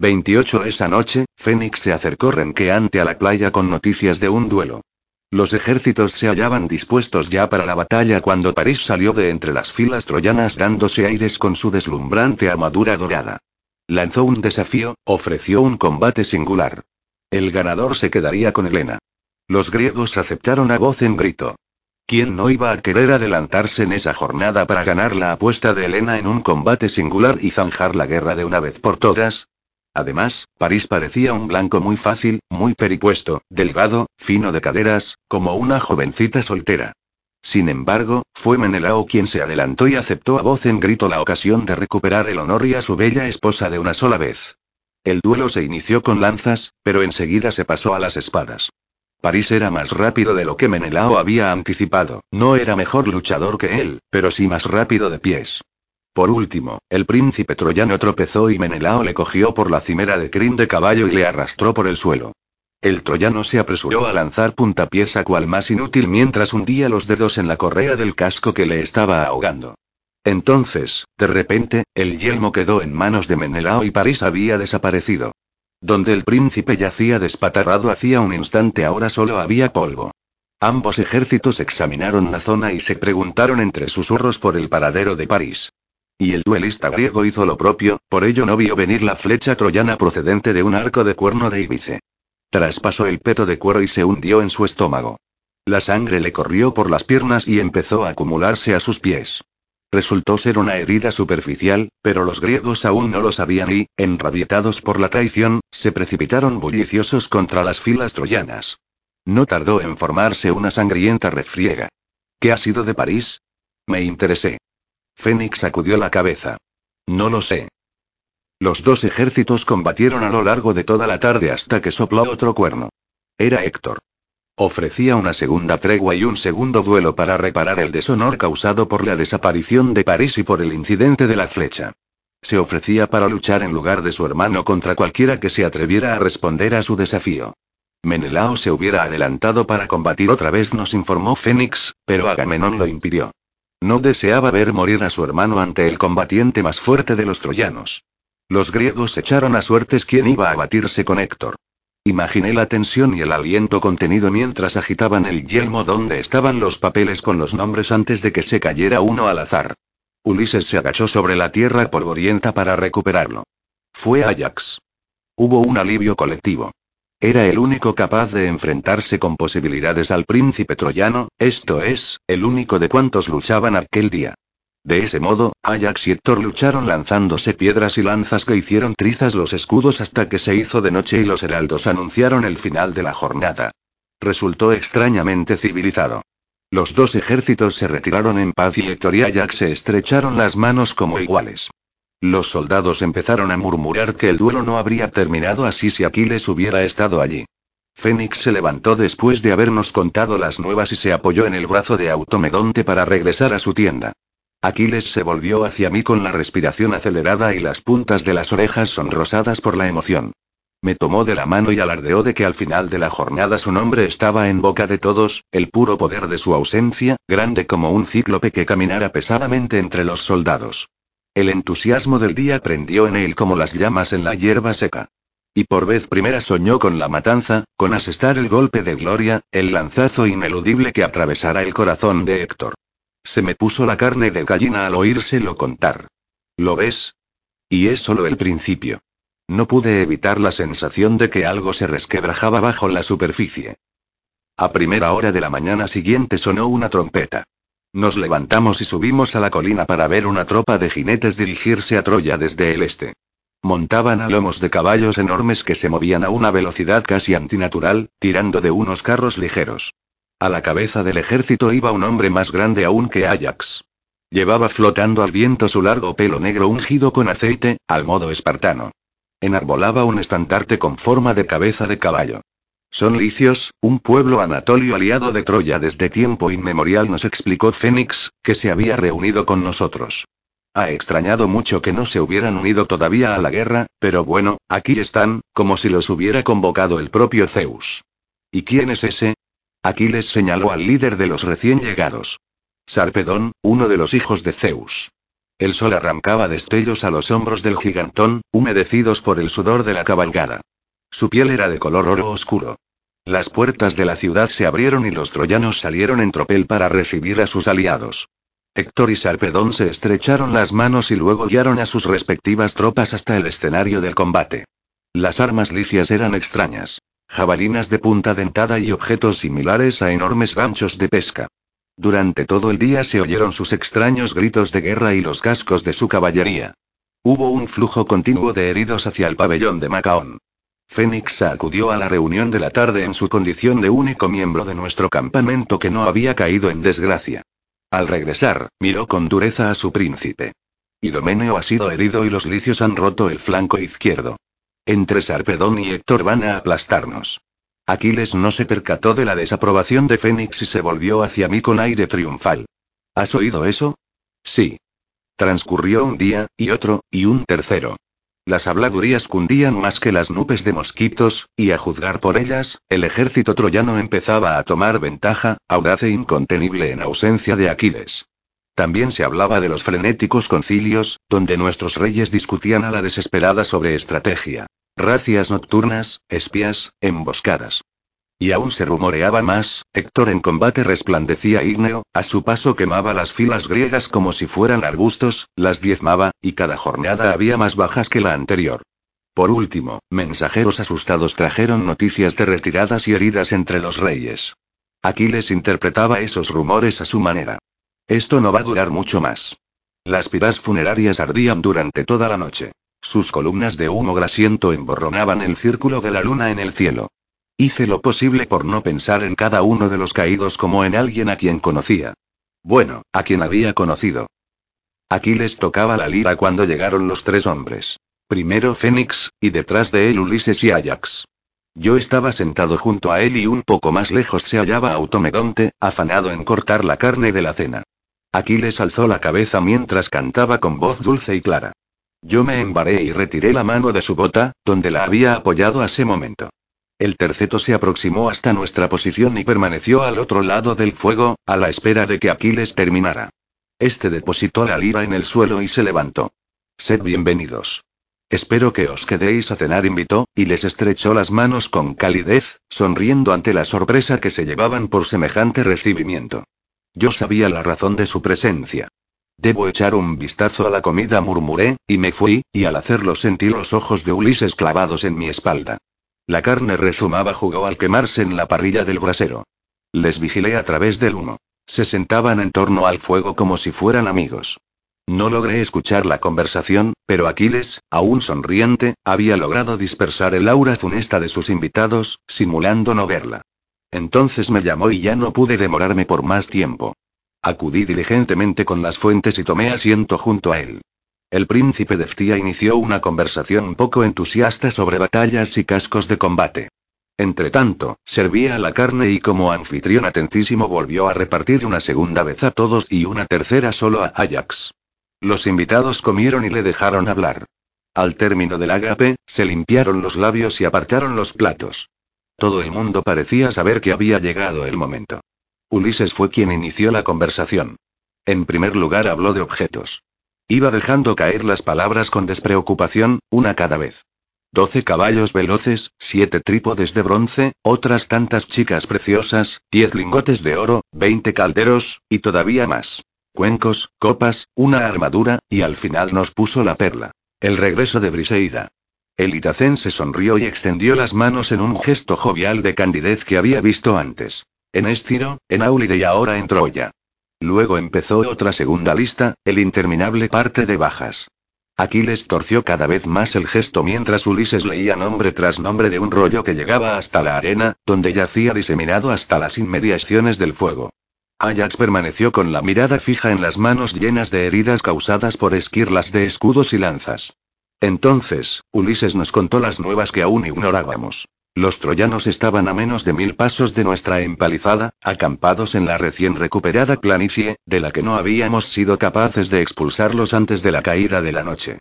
28 Esa noche, Fénix se acercó renqueante a la playa con noticias de un duelo. Los ejércitos se hallaban dispuestos ya para la batalla cuando París salió de entre las filas troyanas dándose aires con su deslumbrante armadura dorada. Lanzó un desafío, ofreció un combate singular. El ganador se quedaría con Helena. Los griegos aceptaron a voz en grito. ¿Quién no iba a querer adelantarse en esa jornada para ganar la apuesta de Helena en un combate singular y zanjar la guerra de una vez por todas? Además, París parecía un blanco muy fácil, muy peripuesto, delgado, fino de caderas, como una jovencita soltera. Sin embargo, fue Menelao quien se adelantó y aceptó a voz en grito la ocasión de recuperar el honor y a su bella esposa de una sola vez. El duelo se inició con lanzas, pero enseguida se pasó a las espadas. París era más rápido de lo que Menelao había anticipado, no era mejor luchador que él, pero sí más rápido de pies. Por último, el príncipe troyano tropezó y Menelao le cogió por la cimera de crin de caballo y le arrastró por el suelo. El troyano se apresuró a lanzar puntapiés a cual más inútil mientras hundía los dedos en la correa del casco que le estaba ahogando. Entonces, de repente, el yelmo quedó en manos de Menelao y París había desaparecido. Donde el príncipe yacía despatarrado hacía un instante ahora solo había polvo. Ambos ejércitos examinaron la zona y se preguntaron entre susurros por el paradero de París. Y el duelista griego hizo lo propio, por ello no vio venir la flecha troyana procedente de un arco de cuerno de Ibice. Traspasó el peto de cuero y se hundió en su estómago. La sangre le corrió por las piernas y empezó a acumularse a sus pies. Resultó ser una herida superficial, pero los griegos aún no lo sabían y, enrabietados por la traición, se precipitaron bulliciosos contra las filas troyanas. No tardó en formarse una sangrienta refriega. ¿Qué ha sido de París? Me interesé. Fénix sacudió la cabeza. No lo sé. Los dos ejércitos combatieron a lo largo de toda la tarde hasta que sopló otro cuerno. Era Héctor. Ofrecía una segunda tregua y un segundo duelo para reparar el deshonor causado por la desaparición de París y por el incidente de la flecha. Se ofrecía para luchar en lugar de su hermano contra cualquiera que se atreviera a responder a su desafío. Menelao se hubiera adelantado para combatir otra vez, nos informó Fénix, pero Agamenón lo impidió. No deseaba ver morir a su hermano ante el combatiente más fuerte de los troyanos. Los griegos echaron a suertes quién iba a batirse con Héctor. Imaginé la tensión y el aliento contenido mientras agitaban el yelmo donde estaban los papeles con los nombres antes de que se cayera uno al azar. Ulises se agachó sobre la tierra polvorienta para recuperarlo. Fue Ajax. Hubo un alivio colectivo. Era el único capaz de enfrentarse con posibilidades al príncipe troyano, esto es, el único de cuantos luchaban aquel día. De ese modo, Ajax y Héctor lucharon lanzándose piedras y lanzas que hicieron trizas los escudos hasta que se hizo de noche y los heraldos anunciaron el final de la jornada. Resultó extrañamente civilizado. Los dos ejércitos se retiraron en paz y Héctor y Ajax se estrecharon las manos como iguales. Los soldados empezaron a murmurar que el duelo no habría terminado así si Aquiles hubiera estado allí. Fénix se levantó después de habernos contado las nuevas y se apoyó en el brazo de Automedonte para regresar a su tienda. Aquiles se volvió hacia mí con la respiración acelerada y las puntas de las orejas sonrosadas por la emoción. Me tomó de la mano y alardeó de que al final de la jornada su nombre estaba en boca de todos, el puro poder de su ausencia, grande como un cíclope que caminara pesadamente entre los soldados. El entusiasmo del día prendió en él como las llamas en la hierba seca. Y por vez primera soñó con la matanza, con asestar el golpe de gloria, el lanzazo ineludible que atravesara el corazón de Héctor. Se me puso la carne de gallina al oírselo contar. ¿Lo ves? Y es solo el principio. No pude evitar la sensación de que algo se resquebrajaba bajo la superficie. A primera hora de la mañana siguiente sonó una trompeta. Nos levantamos y subimos a la colina para ver una tropa de jinetes dirigirse a Troya desde el este. Montaban a lomos de caballos enormes que se movían a una velocidad casi antinatural, tirando de unos carros ligeros. A la cabeza del ejército iba un hombre más grande aún que Ajax. Llevaba flotando al viento su largo pelo negro ungido con aceite, al modo espartano. Enarbolaba un estandarte con forma de cabeza de caballo. Son licios, un pueblo anatolio aliado de Troya desde tiempo inmemorial, nos explicó Fénix, que se había reunido con nosotros. Ha extrañado mucho que no se hubieran unido todavía a la guerra, pero bueno, aquí están, como si los hubiera convocado el propio Zeus. ¿Y quién es ese? Aquiles señaló al líder de los recién llegados. Sarpedón, uno de los hijos de Zeus. El sol arrancaba destellos a los hombros del gigantón, humedecidos por el sudor de la cabalgada. Su piel era de color oro oscuro. Las puertas de la ciudad se abrieron y los troyanos salieron en tropel para recibir a sus aliados. Héctor y Sarpedón se estrecharon las manos y luego guiaron a sus respectivas tropas hasta el escenario del combate. Las armas licias eran extrañas. Jabalinas de punta dentada y objetos similares a enormes ganchos de pesca. Durante todo el día se oyeron sus extraños gritos de guerra y los cascos de su caballería. Hubo un flujo continuo de heridos hacia el pabellón de Macaón. Fénix acudió a la reunión de la tarde en su condición de único miembro de nuestro campamento que no había caído en desgracia. Al regresar, miró con dureza a su príncipe. Idomeneo ha sido herido y los licios han roto el flanco izquierdo. Entre Sarpedón y Héctor van a aplastarnos. Aquiles no se percató de la desaprobación de Fénix y se volvió hacia mí con aire triunfal. ¿Has oído eso? Sí. Transcurrió un día, y otro, y un tercero. Las habladurías cundían más que las nubes de mosquitos, y a juzgar por ellas, el ejército troyano empezaba a tomar ventaja, audaz e incontenible en ausencia de Aquiles. También se hablaba de los frenéticos concilios, donde nuestros reyes discutían a la desesperada sobre estrategia. Racias nocturnas, espías, emboscadas. Y aún se rumoreaba más, Héctor en combate resplandecía ígneo, a su paso quemaba las filas griegas como si fueran arbustos, las diezmaba, y cada jornada había más bajas que la anterior. Por último, mensajeros asustados trajeron noticias de retiradas y heridas entre los reyes. Aquiles interpretaba esos rumores a su manera. Esto no va a durar mucho más. Las piras funerarias ardían durante toda la noche. Sus columnas de humo grasiento emborronaban el círculo de la luna en el cielo. Hice lo posible por no pensar en cada uno de los caídos como en alguien a quien conocía. Bueno, a quien había conocido. Aquiles tocaba la lira cuando llegaron los tres hombres. Primero Fénix, y detrás de él Ulises y Ajax. Yo estaba sentado junto a él y un poco más lejos se hallaba Automedonte, afanado en cortar la carne de la cena. Aquiles alzó la cabeza mientras cantaba con voz dulce y clara. Yo me embaré y retiré la mano de su bota, donde la había apoyado hace momento. El terceto se aproximó hasta nuestra posición y permaneció al otro lado del fuego, a la espera de que Aquiles terminara. Este depositó la lira en el suelo y se levantó. Sed bienvenidos. Espero que os quedéis a cenar, invitó, y les estrechó las manos con calidez, sonriendo ante la sorpresa que se llevaban por semejante recibimiento. Yo sabía la razón de su presencia. Debo echar un vistazo a la comida, murmuré, y me fui, y al hacerlo sentí los ojos de Ulises clavados en mi espalda. La carne rezumaba jugó al quemarse en la parrilla del brasero. Les vigilé a través del humo. Se sentaban en torno al fuego como si fueran amigos. No logré escuchar la conversación, pero Aquiles, aún sonriente, había logrado dispersar el aura funesta de sus invitados, simulando no verla. Entonces me llamó y ya no pude demorarme por más tiempo. Acudí diligentemente con las fuentes y tomé asiento junto a él. El príncipe de Ftia inició una conversación poco entusiasta sobre batallas y cascos de combate. Entretanto, servía la carne y como anfitrión atentísimo volvió a repartir una segunda vez a todos y una tercera solo a Ajax. Los invitados comieron y le dejaron hablar. Al término del ágape, se limpiaron los labios y apartaron los platos. Todo el mundo parecía saber que había llegado el momento. Ulises fue quien inició la conversación. En primer lugar habló de objetos. Iba dejando caer las palabras con despreocupación, una cada vez. Doce caballos veloces, siete trípodes de bronce, otras tantas chicas preciosas, diez lingotes de oro, veinte calderos, y todavía más. Cuencos, copas, una armadura, y al final nos puso la perla. El regreso de Briseida. El itacense sonrió y extendió las manos en un gesto jovial de candidez que había visto antes. En Estiro, en Aulide y ahora en Troya. Luego empezó otra segunda lista, el interminable parte de bajas. Aquiles torció cada vez más el gesto mientras Ulises leía nombre tras nombre de un rollo que llegaba hasta la arena, donde yacía diseminado hasta las inmediaciones del fuego. Ajax permaneció con la mirada fija en las manos llenas de heridas causadas por esquirlas de escudos y lanzas. Entonces, Ulises nos contó las nuevas que aún ignorábamos. Los troyanos estaban a menos de mil pasos de nuestra empalizada, acampados en la recién recuperada planicie, de la que no habíamos sido capaces de expulsarlos antes de la caída de la noche.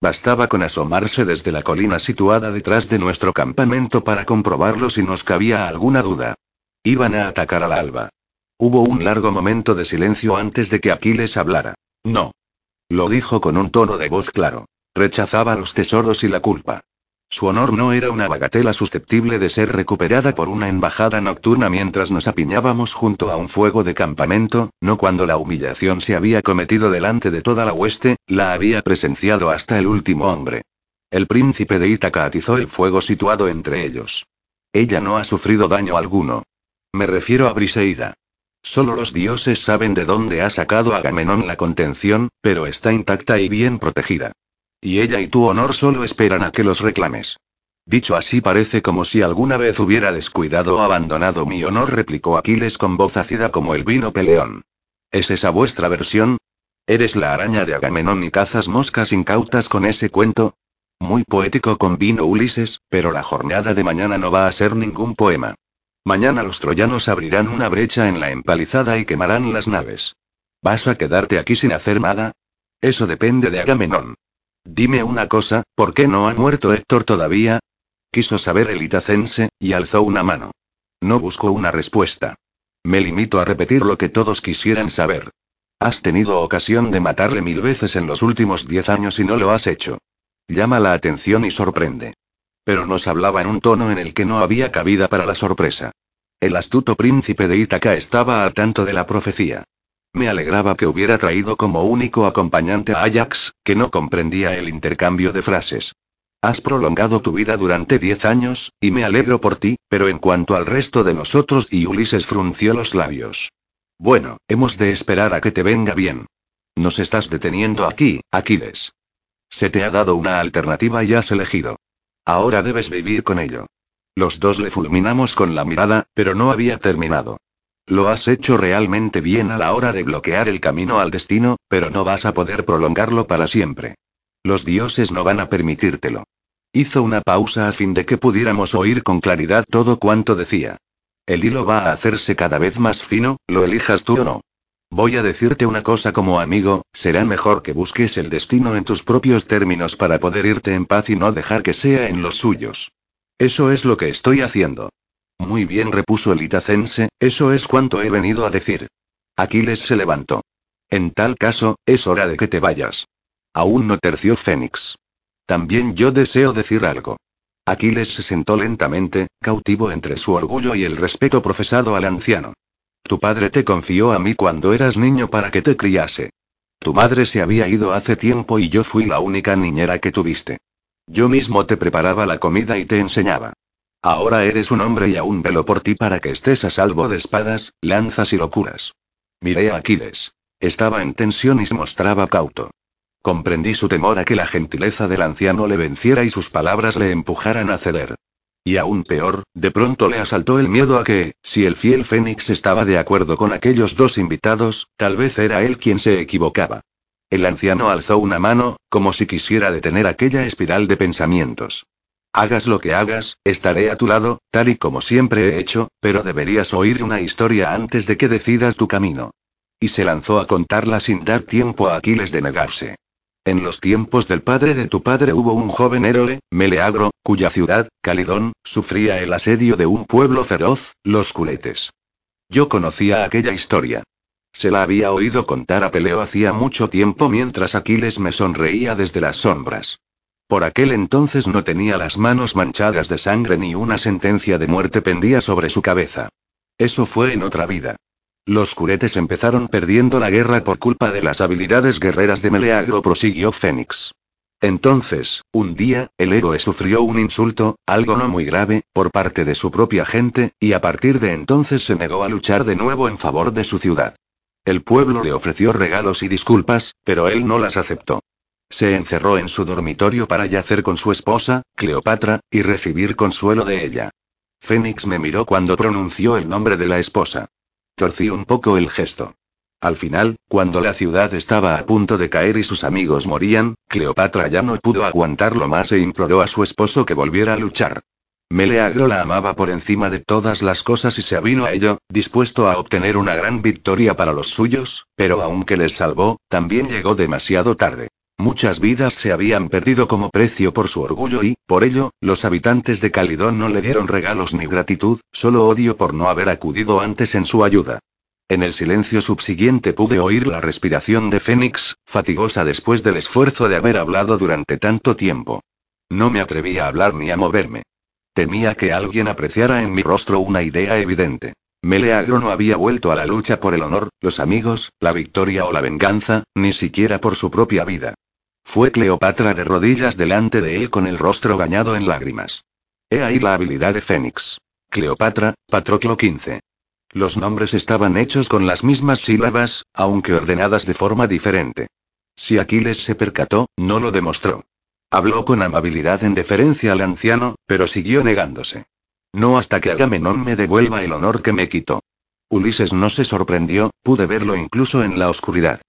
Bastaba con asomarse desde la colina situada detrás de nuestro campamento para comprobarlo si nos cabía alguna duda. Iban a atacar al alba. Hubo un largo momento de silencio antes de que Aquiles hablara. No. Lo dijo con un tono de voz claro. Rechazaba los tesoros y la culpa. Su honor no era una bagatela susceptible de ser recuperada por una embajada nocturna mientras nos apiñábamos junto a un fuego de campamento, no cuando la humillación se había cometido delante de toda la hueste, la había presenciado hasta el último hombre. El príncipe de Ítaca atizó el fuego situado entre ellos. Ella no ha sufrido daño alguno. Me refiero a Briseida. Solo los dioses saben de dónde ha sacado Agamenón la contención, pero está intacta y bien protegida. Y ella y tu honor solo esperan a que los reclames. Dicho así parece como si alguna vez hubiera descuidado o abandonado mi honor, replicó Aquiles con voz ácida como el vino peleón. ¿Es esa vuestra versión? ¿Eres la araña de Agamenón y cazas moscas incautas con ese cuento? Muy poético con vino Ulises, pero la jornada de mañana no va a ser ningún poema. Mañana los troyanos abrirán una brecha en la empalizada y quemarán las naves. ¿Vas a quedarte aquí sin hacer nada? Eso depende de Agamenón. Dime una cosa, ¿por qué no ha muerto Héctor todavía? Quiso saber el itacense, y alzó una mano. No busco una respuesta. Me limito a repetir lo que todos quisieran saber. Has tenido ocasión de matarle mil veces en los últimos diez años y no lo has hecho. Llama la atención y sorprende. Pero nos hablaba en un tono en el que no había cabida para la sorpresa. El astuto príncipe de Ítaca estaba al tanto de la profecía. Me alegraba que hubiera traído como único acompañante a Ajax, que no comprendía el intercambio de frases. Has prolongado tu vida durante diez años, y me alegro por ti, pero en cuanto al resto de nosotros y Ulises frunció los labios. Bueno, hemos de esperar a que te venga bien. Nos estás deteniendo aquí, Aquiles. Se te ha dado una alternativa y has elegido. Ahora debes vivir con ello. Los dos le fulminamos con la mirada, pero no había terminado. Lo has hecho realmente bien a la hora de bloquear el camino al destino, pero no vas a poder prolongarlo para siempre. Los dioses no van a permitírtelo. Hizo una pausa a fin de que pudiéramos oír con claridad todo cuanto decía. El hilo va a hacerse cada vez más fino, lo elijas tú o no. Voy a decirte una cosa como amigo, será mejor que busques el destino en tus propios términos para poder irte en paz y no dejar que sea en los suyos. Eso es lo que estoy haciendo. Muy bien, repuso el itacense, eso es cuanto he venido a decir. Aquiles se levantó. En tal caso, es hora de que te vayas. Aún no terció Fénix. También yo deseo decir algo. Aquiles se sentó lentamente, cautivo entre su orgullo y el respeto profesado al anciano. Tu padre te confió a mí cuando eras niño para que te criase. Tu madre se había ido hace tiempo y yo fui la única niñera que tuviste. Yo mismo te preparaba la comida y te enseñaba. Ahora eres un hombre y aún velo por ti para que estés a salvo de espadas, lanzas y locuras. Miré a Aquiles. Estaba en tensión y se mostraba cauto. Comprendí su temor a que la gentileza del anciano le venciera y sus palabras le empujaran a ceder. Y aún peor, de pronto le asaltó el miedo a que, si el fiel Fénix estaba de acuerdo con aquellos dos invitados, tal vez era él quien se equivocaba. El anciano alzó una mano, como si quisiera detener aquella espiral de pensamientos. Hagas lo que hagas, estaré a tu lado, tal y como siempre he hecho, pero deberías oír una historia antes de que decidas tu camino. Y se lanzó a contarla sin dar tiempo a Aquiles de negarse. En los tiempos del padre de tu padre hubo un joven héroe, Meleagro, cuya ciudad, Calidón, sufría el asedio de un pueblo feroz, los culetes. Yo conocía aquella historia. Se la había oído contar a Peleo hacía mucho tiempo mientras Aquiles me sonreía desde las sombras. Por aquel entonces no tenía las manos manchadas de sangre ni una sentencia de muerte pendía sobre su cabeza. Eso fue en otra vida. Los curetes empezaron perdiendo la guerra por culpa de las habilidades guerreras de Meleagro, prosiguió Fénix. Entonces, un día, el héroe sufrió un insulto, algo no muy grave, por parte de su propia gente, y a partir de entonces se negó a luchar de nuevo en favor de su ciudad. El pueblo le ofreció regalos y disculpas, pero él no las aceptó. Se encerró en su dormitorio para yacer con su esposa, Cleopatra, y recibir consuelo de ella. Fénix me miró cuando pronunció el nombre de la esposa. Torcí un poco el gesto. Al final, cuando la ciudad estaba a punto de caer y sus amigos morían, Cleopatra ya no pudo aguantarlo más e imploró a su esposo que volviera a luchar. Meleagro la amaba por encima de todas las cosas y se avino a ello, dispuesto a obtener una gran victoria para los suyos, pero aunque les salvó, también llegó demasiado tarde. Muchas vidas se habían perdido como precio por su orgullo y, por ello, los habitantes de Calidón no le dieron regalos ni gratitud, solo odio por no haber acudido antes en su ayuda. En el silencio subsiguiente pude oír la respiración de Fénix, fatigosa después del esfuerzo de haber hablado durante tanto tiempo. No me atrevía a hablar ni a moverme. Temía que alguien apreciara en mi rostro una idea evidente. Meleagro no había vuelto a la lucha por el honor, los amigos, la victoria o la venganza, ni siquiera por su propia vida. Fue Cleopatra de rodillas delante de él con el rostro bañado en lágrimas. He ahí la habilidad de Fénix. Cleopatra, Patroclo XV. Los nombres estaban hechos con las mismas sílabas, aunque ordenadas de forma diferente. Si Aquiles se percató, no lo demostró. Habló con amabilidad en deferencia al anciano, pero siguió negándose. No hasta que Agamenón me devuelva el honor que me quitó. Ulises no se sorprendió, pude verlo incluso en la oscuridad.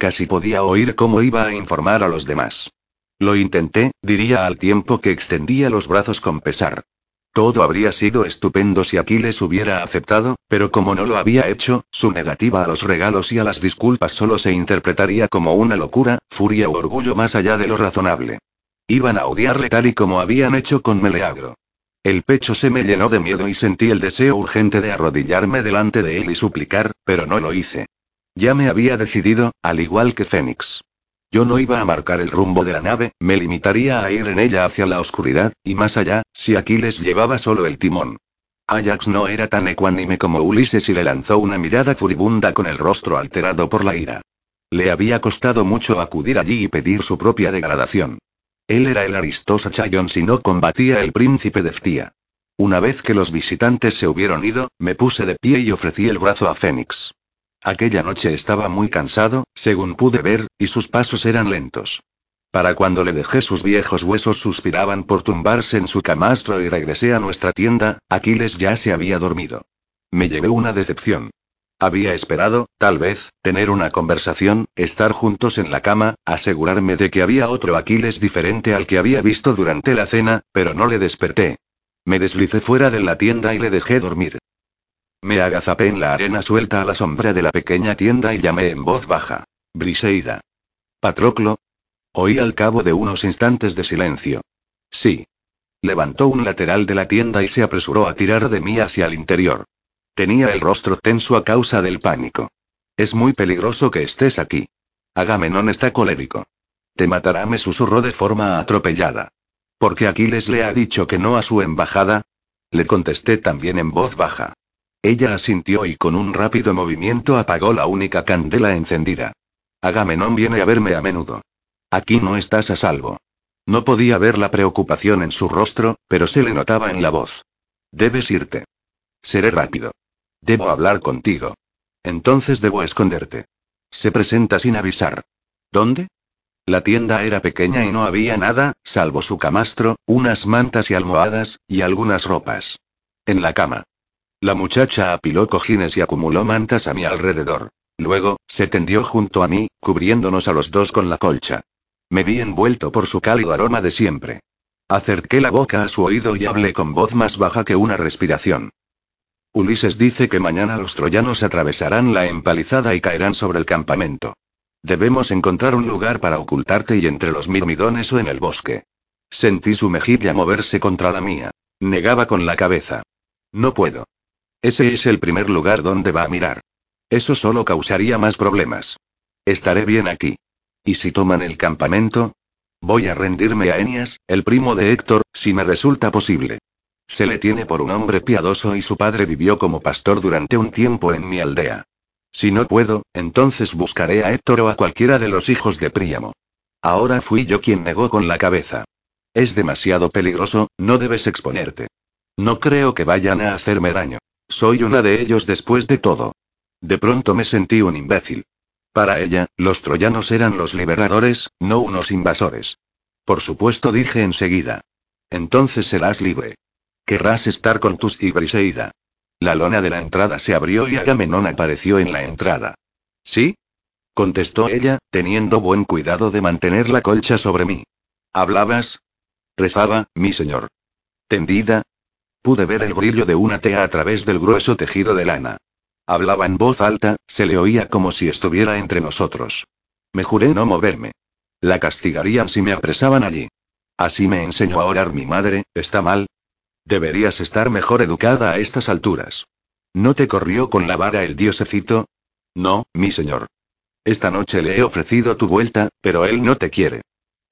Casi podía oír cómo iba a informar a los demás. Lo intenté, diría al tiempo que extendía los brazos con pesar. Todo habría sido estupendo si Aquiles hubiera aceptado, pero como no lo había hecho, su negativa a los regalos y a las disculpas solo se interpretaría como una locura, furia o orgullo más allá de lo razonable. Iban a odiarle tal y como habían hecho con Meleagro. El pecho se me llenó de miedo y sentí el deseo urgente de arrodillarme delante de él y suplicar, pero no lo hice. Ya me había decidido, al igual que Fénix. Yo no iba a marcar el rumbo de la nave, me limitaría a ir en ella hacia la oscuridad, y más allá, si Aquiles llevaba solo el timón. Ajax no era tan ecuánime como Ulises y le lanzó una mirada furibunda con el rostro alterado por la ira. Le había costado mucho acudir allí y pedir su propia degradación. Él era el Aristosa Chayon si no combatía el príncipe de Ftia. Una vez que los visitantes se hubieron ido, me puse de pie y ofrecí el brazo a Fénix. Aquella noche estaba muy cansado, según pude ver, y sus pasos eran lentos. Para cuando le dejé sus viejos huesos suspiraban por tumbarse en su camastro y regresé a nuestra tienda, Aquiles ya se había dormido. Me llevé una decepción. Había esperado, tal vez, tener una conversación, estar juntos en la cama, asegurarme de que había otro Aquiles diferente al que había visto durante la cena, pero no le desperté. Me deslicé fuera de la tienda y le dejé dormir. Me agazapé en la arena suelta a la sombra de la pequeña tienda y llamé en voz baja. Briseida. Patroclo. Oí al cabo de unos instantes de silencio. Sí. Levantó un lateral de la tienda y se apresuró a tirar de mí hacia el interior. Tenía el rostro tenso a causa del pánico. Es muy peligroso que estés aquí. Agamenón está colérico. Te matará, me susurró de forma atropellada. Porque Aquiles le ha dicho que no a su embajada? Le contesté también en voz baja. Ella asintió y con un rápido movimiento apagó la única candela encendida. Agamenón viene a verme a menudo. Aquí no estás a salvo. No podía ver la preocupación en su rostro, pero se le notaba en la voz. Debes irte. Seré rápido. Debo hablar contigo. Entonces debo esconderte. Se presenta sin avisar. ¿Dónde? La tienda era pequeña y no había nada, salvo su camastro, unas mantas y almohadas, y algunas ropas. En la cama. La muchacha apiló cojines y acumuló mantas a mi alrededor. Luego, se tendió junto a mí, cubriéndonos a los dos con la colcha. Me vi envuelto por su cálido aroma de siempre. Acerqué la boca a su oído y hablé con voz más baja que una respiración. Ulises dice que mañana los troyanos atravesarán la empalizada y caerán sobre el campamento. Debemos encontrar un lugar para ocultarte y entre los mirmidones o en el bosque. Sentí su mejilla moverse contra la mía. Negaba con la cabeza. No puedo. Ese es el primer lugar donde va a mirar. Eso solo causaría más problemas. Estaré bien aquí. ¿Y si toman el campamento? Voy a rendirme a Enias, el primo de Héctor, si me resulta posible. Se le tiene por un hombre piadoso y su padre vivió como pastor durante un tiempo en mi aldea. Si no puedo, entonces buscaré a Héctor o a cualquiera de los hijos de Príamo. Ahora fui yo quien negó con la cabeza. Es demasiado peligroso, no debes exponerte. No creo que vayan a hacerme daño. Soy una de ellos después de todo. De pronto me sentí un imbécil. Para ella, los troyanos eran los liberadores, no unos invasores. Por supuesto dije enseguida. Entonces serás libre. Querrás estar con tus y. La lona de la entrada se abrió y Agamenón apareció en la entrada. ¿Sí? contestó ella, teniendo buen cuidado de mantener la colcha sobre mí. ¿Hablabas? Rezaba, mi señor. ¿Tendida? Pude ver el brillo de una tea a través del grueso tejido de lana. Hablaba en voz alta, se le oía como si estuviera entre nosotros. Me juré no moverme. La castigarían si me apresaban allí. Así me enseñó a orar mi madre, ¿está mal? Deberías estar mejor educada a estas alturas. ¿No te corrió con la vara el diosecito? No, mi señor. Esta noche le he ofrecido tu vuelta, pero él no te quiere.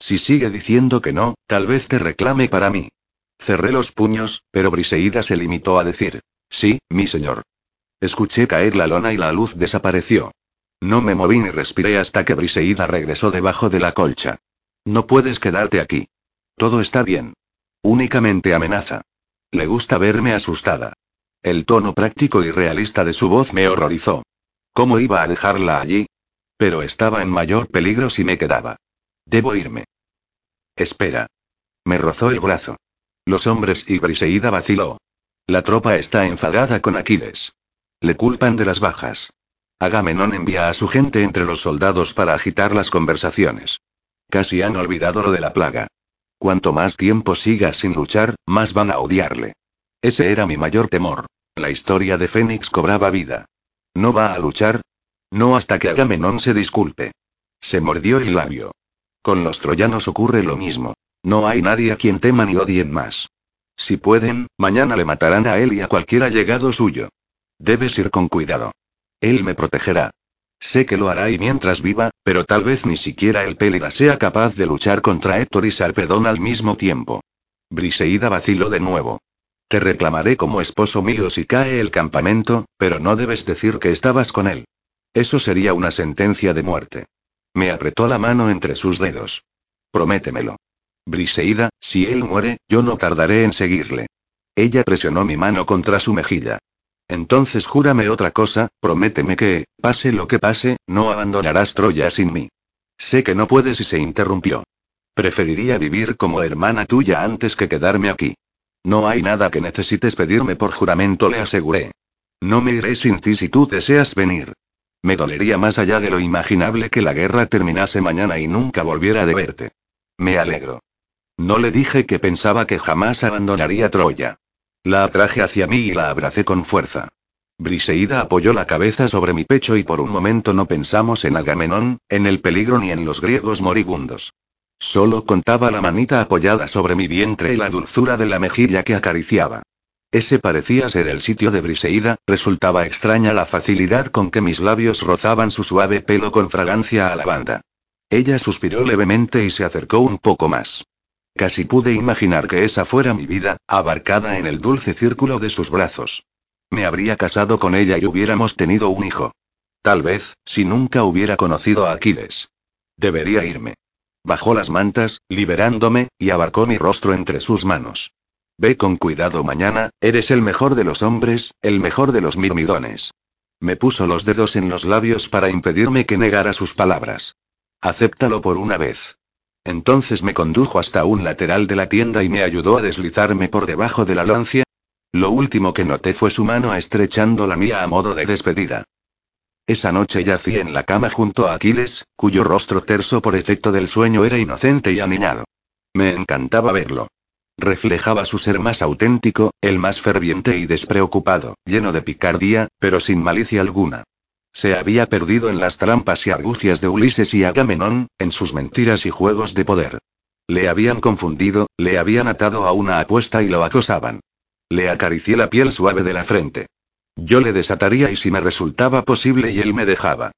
Si sigue diciendo que no, tal vez te reclame para mí. Cerré los puños, pero Briseida se limitó a decir, sí, mi señor. Escuché caer la lona y la luz desapareció. No me moví ni respiré hasta que Briseida regresó debajo de la colcha. No puedes quedarte aquí. Todo está bien. Únicamente amenaza. Le gusta verme asustada. El tono práctico y realista de su voz me horrorizó. ¿Cómo iba a dejarla allí? Pero estaba en mayor peligro si me quedaba. Debo irme. Espera. Me rozó el brazo. Los hombres y Briseida vaciló. La tropa está enfadada con Aquiles. Le culpan de las bajas. Agamenón envía a su gente entre los soldados para agitar las conversaciones. Casi han olvidado lo de la plaga. Cuanto más tiempo siga sin luchar, más van a odiarle. Ese era mi mayor temor. La historia de Fénix cobraba vida. ¿No va a luchar? No hasta que Agamenón se disculpe. Se mordió el labio. Con los troyanos ocurre lo mismo. No hay nadie a quien teman y odien más. Si pueden, mañana le matarán a él y a cualquier allegado suyo. Debes ir con cuidado. Él me protegerá. Sé que lo hará y mientras viva, pero tal vez ni siquiera el Pélida sea capaz de luchar contra Héctor y Sarpedón al mismo tiempo. Briseida vaciló de nuevo. Te reclamaré como esposo mío si cae el campamento, pero no debes decir que estabas con él. Eso sería una sentencia de muerte. Me apretó la mano entre sus dedos. Prométemelo. Briseida, si él muere, yo no tardaré en seguirle. Ella presionó mi mano contra su mejilla. Entonces júrame otra cosa, prométeme que, pase lo que pase, no abandonarás Troya sin mí. Sé que no puedes y se interrumpió. Preferiría vivir como hermana tuya antes que quedarme aquí. No hay nada que necesites pedirme por juramento, le aseguré. No me iré sin ti si tú deseas venir. Me dolería más allá de lo imaginable que la guerra terminase mañana y nunca volviera de verte. Me alegro. No le dije que pensaba que jamás abandonaría Troya. La atraje hacia mí y la abracé con fuerza. Briseida apoyó la cabeza sobre mi pecho y por un momento no pensamos en Agamenón, en el peligro ni en los griegos moribundos. Solo contaba la manita apoyada sobre mi vientre y la dulzura de la mejilla que acariciaba. Ese parecía ser el sitio de Briseida, resultaba extraña la facilidad con que mis labios rozaban su suave pelo con fragancia a lavanda. Ella suspiró levemente y se acercó un poco más. Casi pude imaginar que esa fuera mi vida, abarcada en el dulce círculo de sus brazos. Me habría casado con ella y hubiéramos tenido un hijo. Tal vez, si nunca hubiera conocido a Aquiles. Debería irme. Bajó las mantas, liberándome, y abarcó mi rostro entre sus manos. Ve con cuidado mañana, eres el mejor de los hombres, el mejor de los mirmidones. Me puso los dedos en los labios para impedirme que negara sus palabras. Acéptalo por una vez. Entonces me condujo hasta un lateral de la tienda y me ayudó a deslizarme por debajo de la lancia. Lo último que noté fue su mano estrechando la mía a modo de despedida. Esa noche yací en la cama junto a Aquiles, cuyo rostro terso por efecto del sueño era inocente y aniñado. Me encantaba verlo. Reflejaba su ser más auténtico, el más ferviente y despreocupado, lleno de picardía, pero sin malicia alguna. Se había perdido en las trampas y argucias de Ulises y Agamenón, en sus mentiras y juegos de poder. Le habían confundido, le habían atado a una apuesta y lo acosaban. Le acaricié la piel suave de la frente. Yo le desataría y si me resultaba posible y él me dejaba.